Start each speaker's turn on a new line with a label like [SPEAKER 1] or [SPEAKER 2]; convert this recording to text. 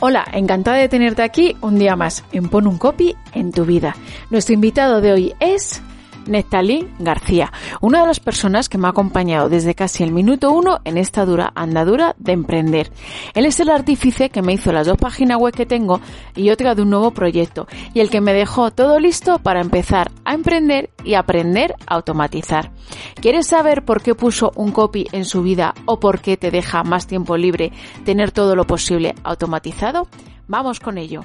[SPEAKER 1] Hola, encantada de tenerte aquí un día más en Pon un Copy en tu vida. Nuestro invitado de hoy es Nestalí García, una de las personas que me ha acompañado desde casi el minuto uno en esta dura andadura de emprender. Él es el artífice que me hizo las dos páginas web que tengo y otra de un nuevo proyecto y el que me dejó todo listo para empezar a emprender y aprender a automatizar. ¿Quieres saber por qué puso un copy en su vida o por qué te deja más tiempo libre tener todo lo posible automatizado? Vamos con ello.